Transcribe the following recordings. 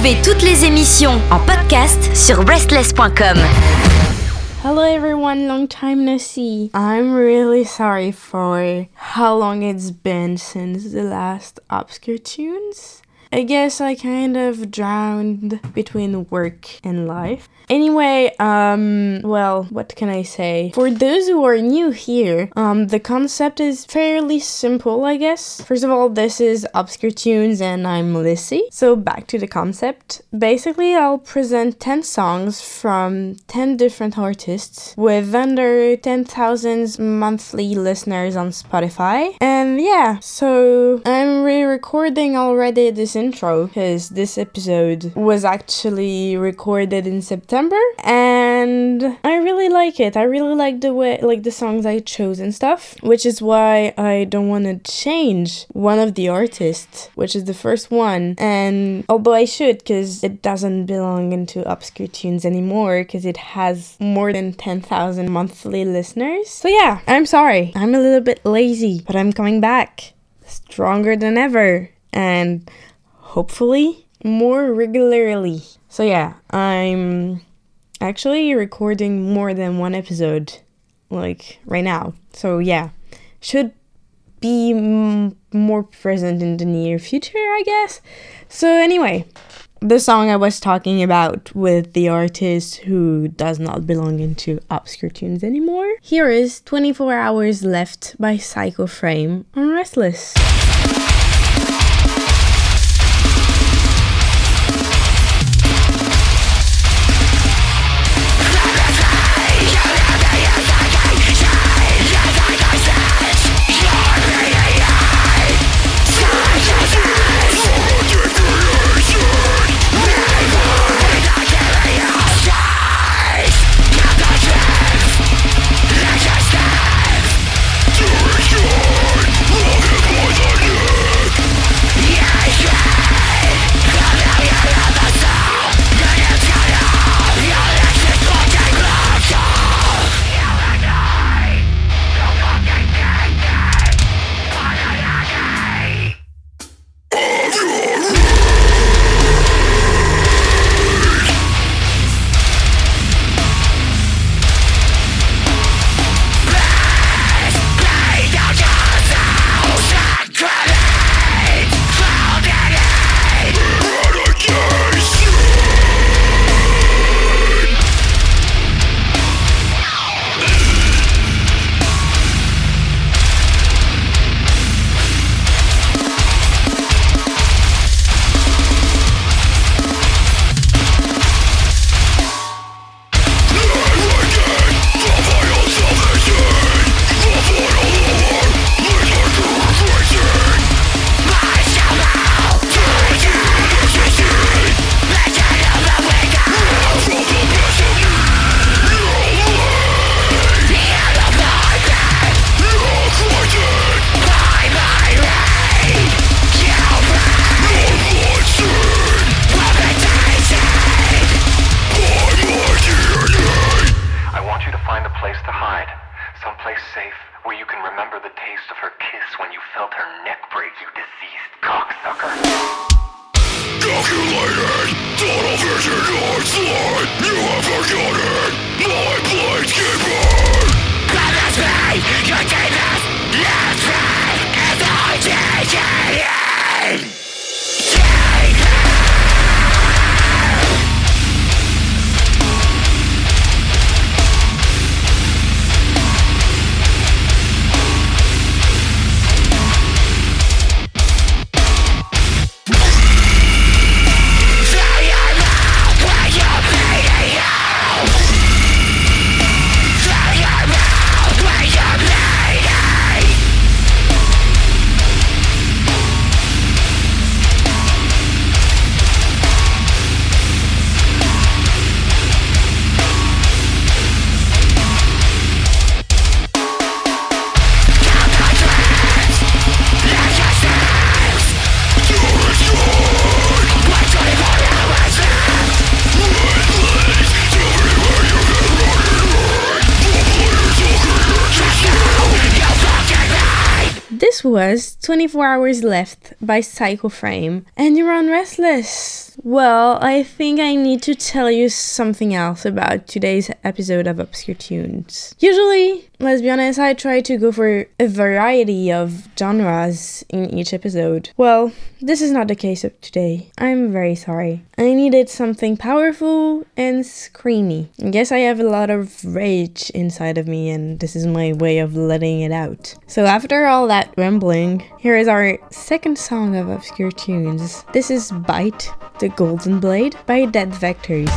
Retrouvez toutes les émissions en podcast sur restless.com. Hello everyone, long time no see. I'm really sorry for how long it's been since the last Obscure Tunes. I guess I kind of drowned between work and life. Anyway, um, well, what can I say? For those who are new here, um, the concept is fairly simple, I guess. First of all, this is Obscure Tunes and I'm Lici. So back to the concept. Basically, I'll present 10 songs from 10 different artists with under 10,000 monthly listeners on Spotify. And yeah, so I'm re-recording already this intro because this episode was actually recorded in September and I really like it. I really like the way like the songs I chose and stuff, which is why I don't want to change one of the artists, which is the first one. And although I should cuz it doesn't belong into obscure tunes anymore cuz it has more than 10,000 monthly listeners. So yeah, I'm sorry. I'm a little bit lazy, but I'm coming back stronger than ever and hopefully more regularly. So yeah, I'm actually recording more than one episode like right now. So yeah, should be m- more present in the near future, I guess. So anyway, the song I was talking about with the artist who does not belong into obscure tunes anymore. Here is 24 Hours Left by Psycho Frame on RSTLSS. Left me As I Was 24 Hours Left by Psycho Frame, and you're on RSTLSS. Well, I think I need to tell you something else about today's episode of Obscure Tunes. Usually, let's be honest, I try to go for a variety of genres in each episode. Well, this is not the case of today. I'm very sorry. I needed something powerful and screamy. I guess I have a lot of rage inside of me, and this is my way of letting it out. So, after all that rambling, here is our second song of Obscure Tunes. This is Bite, the Golden Blade by Dead Vectors.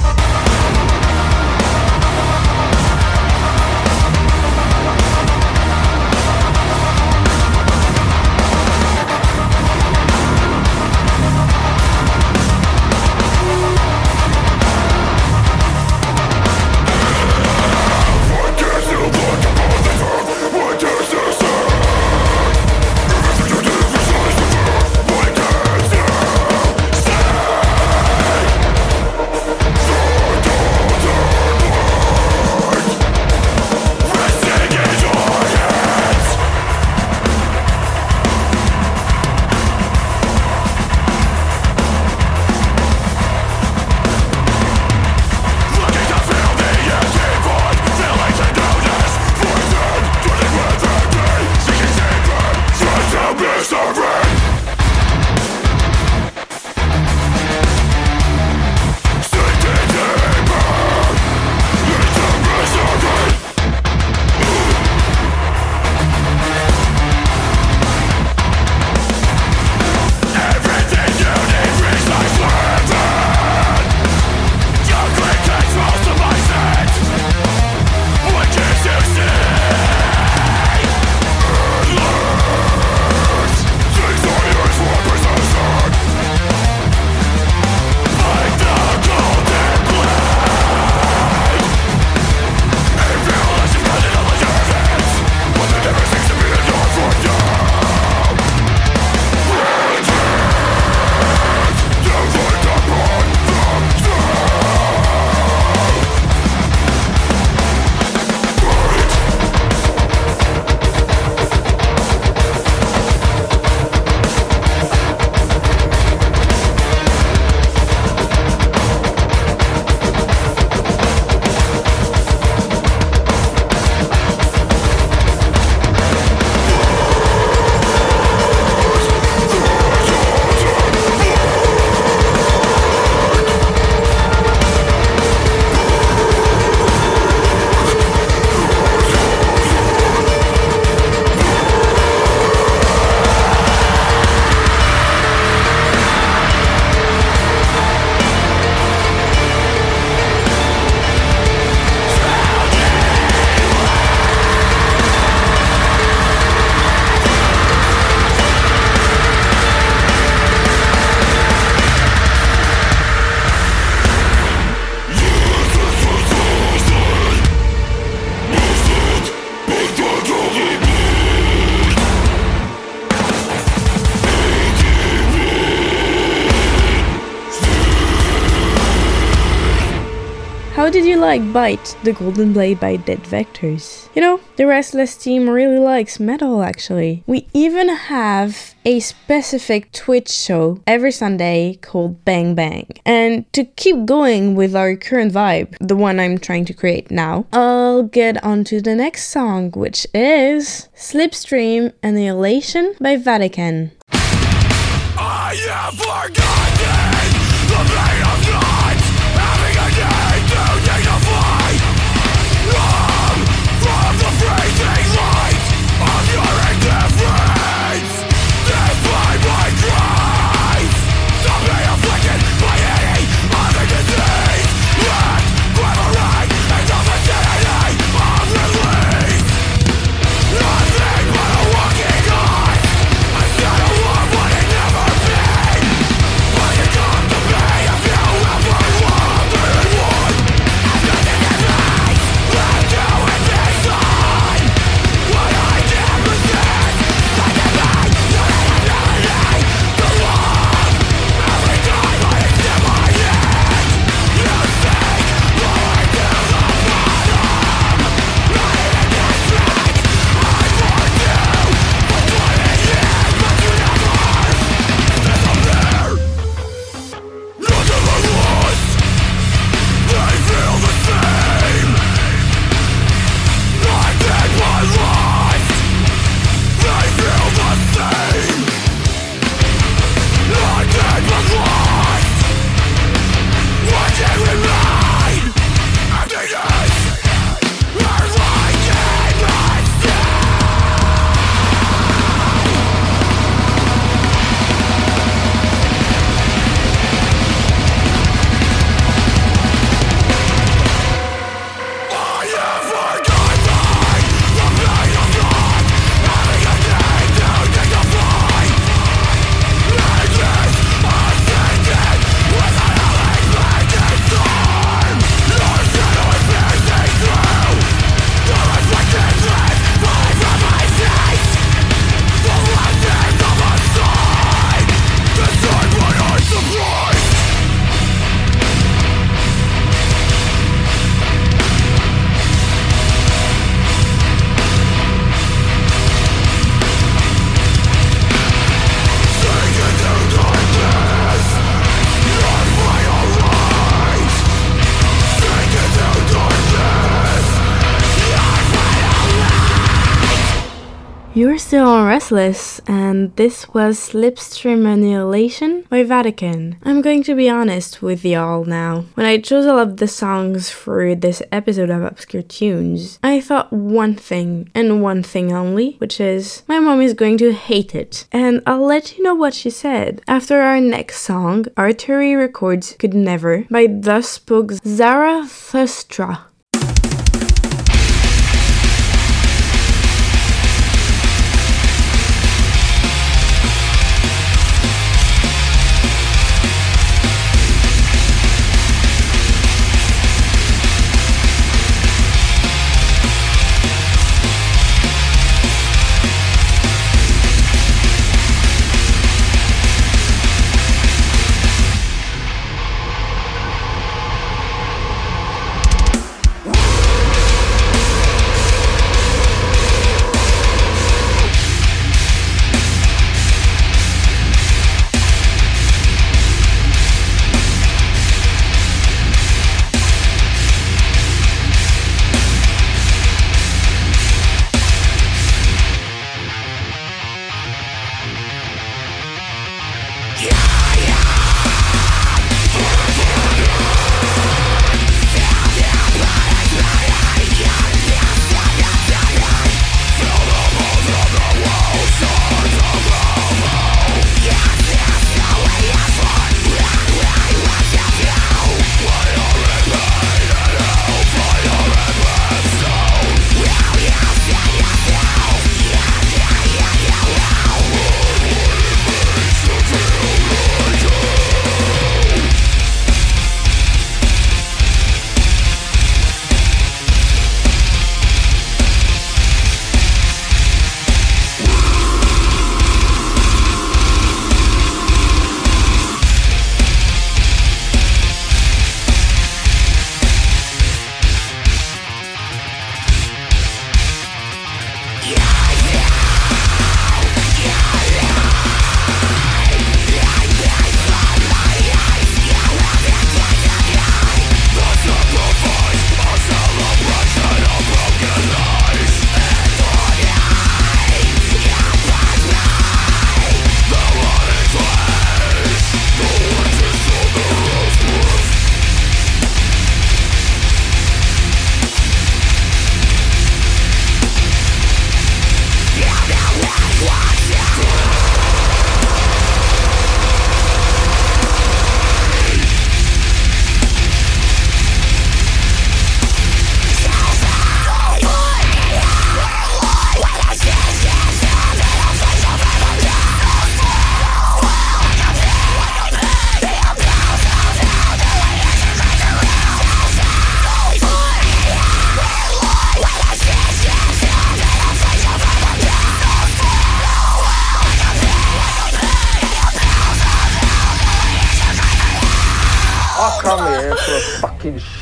Like Bite, the Golden Blade by Dead Vectors? You know, the RSTLSS team really likes metal actually. We even have a specific Twitch show every Sunday called Bang Bang. And to keep going with our current vibe, the one I'm trying to create now, I'll get on to the next song, which is Slipstream Annihilation by Vatican. I have forgotten the pain RSTLSS, and this was Slipstream Annihilation by Vatican. I'm going to be honest with y'all now. When I chose all of the songs for this episode of Obscure Tunes, I thought one thing, and one thing only, which is my mom is going to hate it. And I'll let you know what she said. After our next song, Artery Records Could Never by Thus Spoke Zarathustra.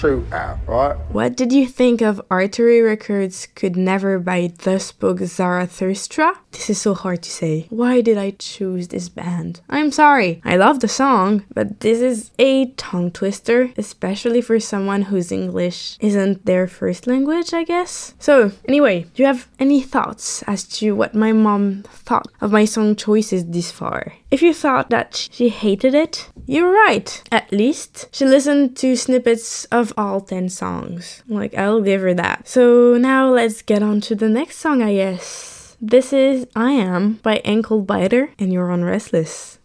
Shootout, right? What did you think of Artery Records Could Never by Thus Spoke Zarathustra? This is so hard to say. Why did I choose this band? I'm sorry. I love the song, but this is a tongue twister, especially for someone whose English isn't their first language, I guess. So, anyway, do you have any thoughts as to what my mom thought of my song choices this far? If you thought that she hated it, you're right. At least she listened to snippets of all 10 songs. Like, I'll give her that. So now let's get on to the next song, I guess. This is I Am by Ankle Biter, and you're on RSTLSS.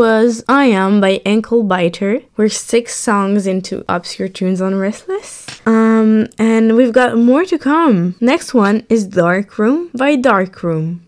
Was I Am by Ankle Biter. We're six songs into Obscure Tunes on RSTLSS. Um, and we've got more to come. Next one is Dark Room by Dark Room.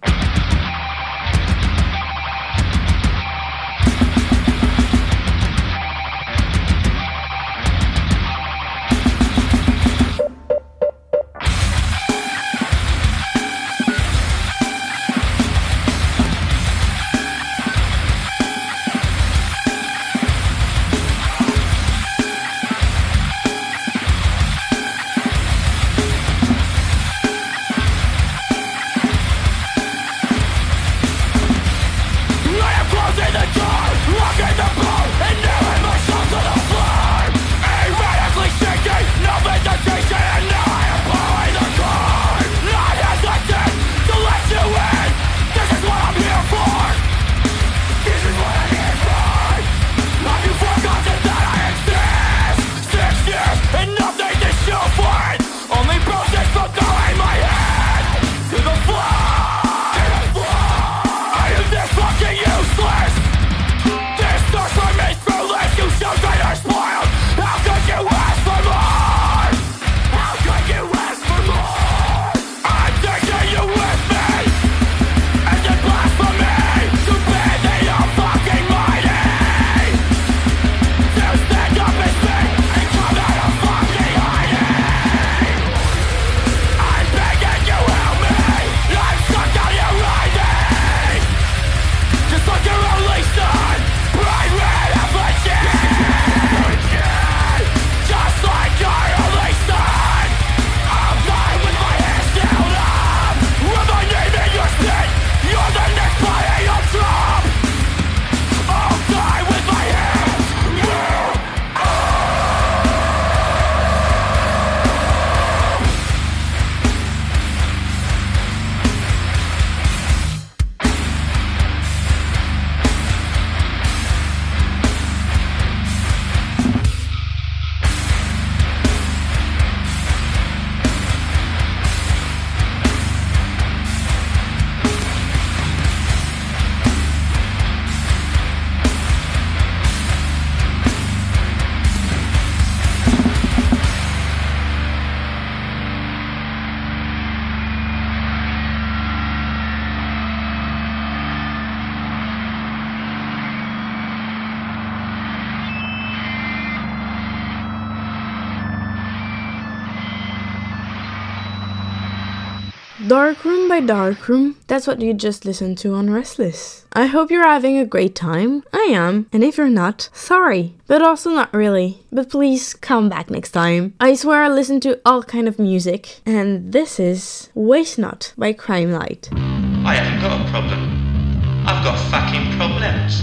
By Darkroom, that's what you just listened to on RSTLSS. I hope you're having a great time. I am, and if you're not, sorry. But also not really. But please come back next time. I swear I listen to all kind of music, and this is Waste Not by Crime Light. I haven't got a problem. I've got fucking problems.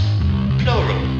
Plural.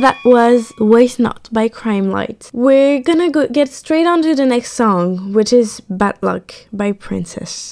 That was Waste Not by Crime Light. We're gonna go get straight on to the next song, which is Bad Luck by Princess.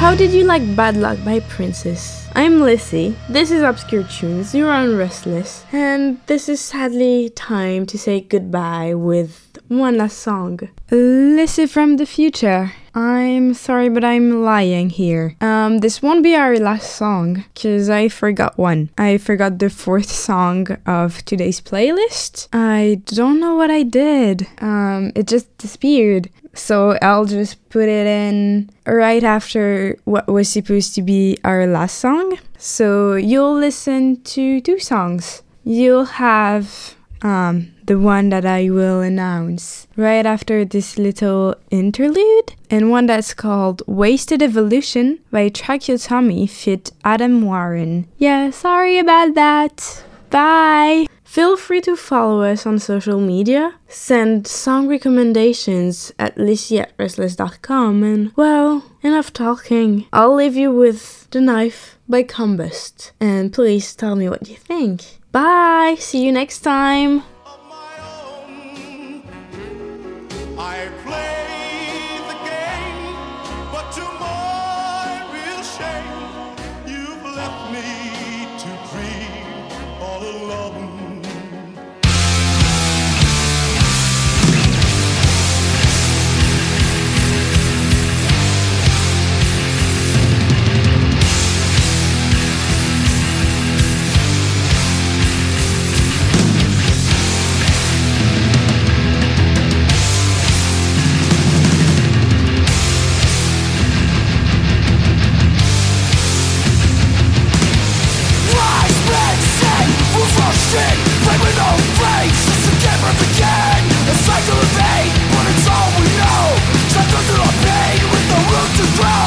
How did you like Bad Luck by Princess? I'm Lici. This is Obscure Tunes. You're on RSTLSS. And this is sadly time to say goodbye with one last song. Lici from the future. I'm sorry, but I'm lying here. Um, this won't be our last song, because I forgot one. I forgot the fourth song of today's playlist. I don't know what I did. Um, it just disappeared. So I'll just put it in right after what was supposed to be our last song. So you'll listen to two songs. You'll have um, the one that I will announce right after this little interlude, and one that's called Wasted Evolution by Tracheotomy fit Adam Warren. Yeah, sorry about that. Bye! Feel free to follow us on social media, send song recommendations at lici at rstlss.com, and well, enough talking. I'll leave you with The Knife by Combust, and please tell me what you think. Bye! See you next time! Nothing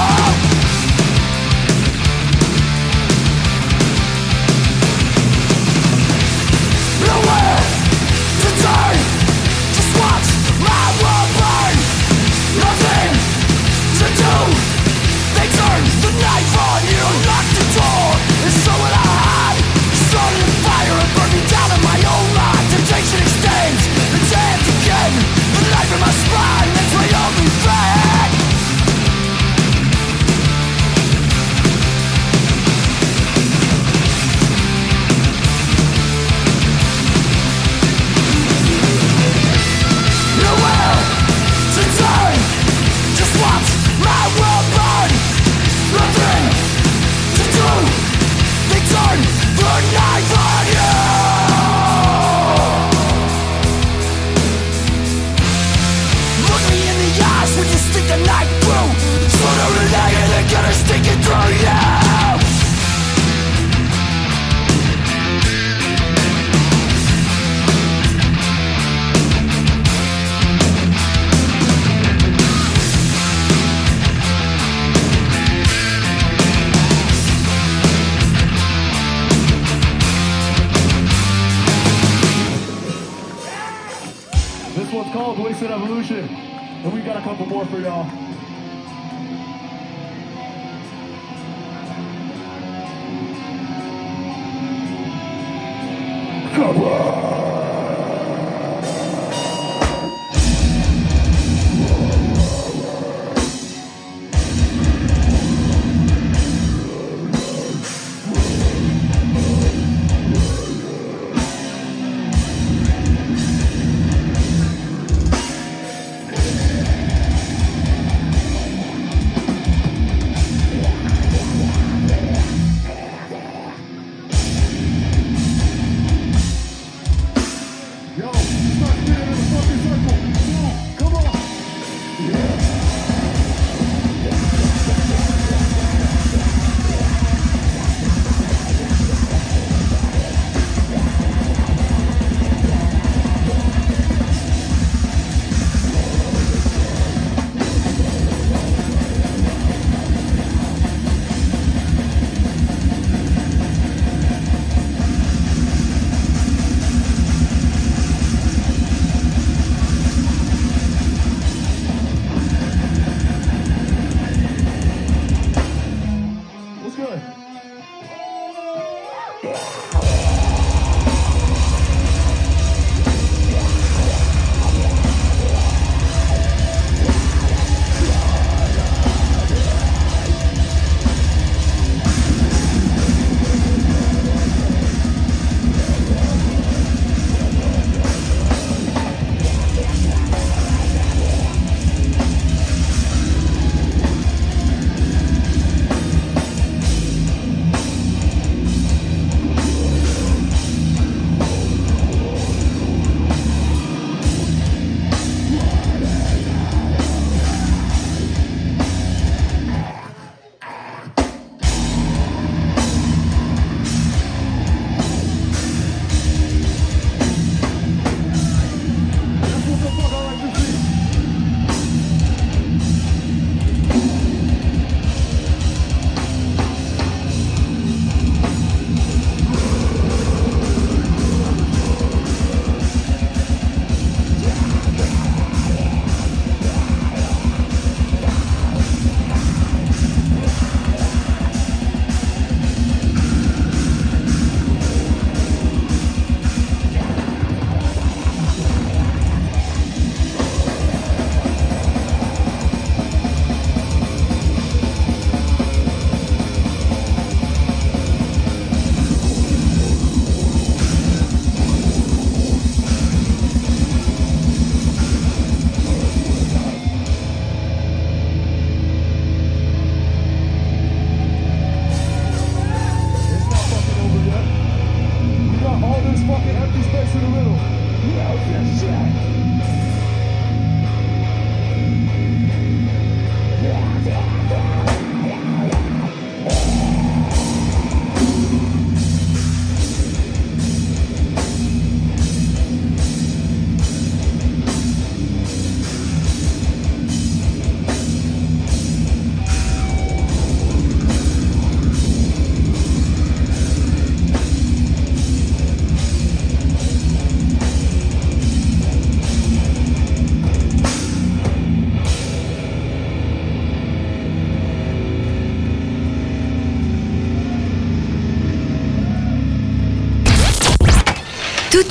fucking empty space in the middle. Yeah, this shit.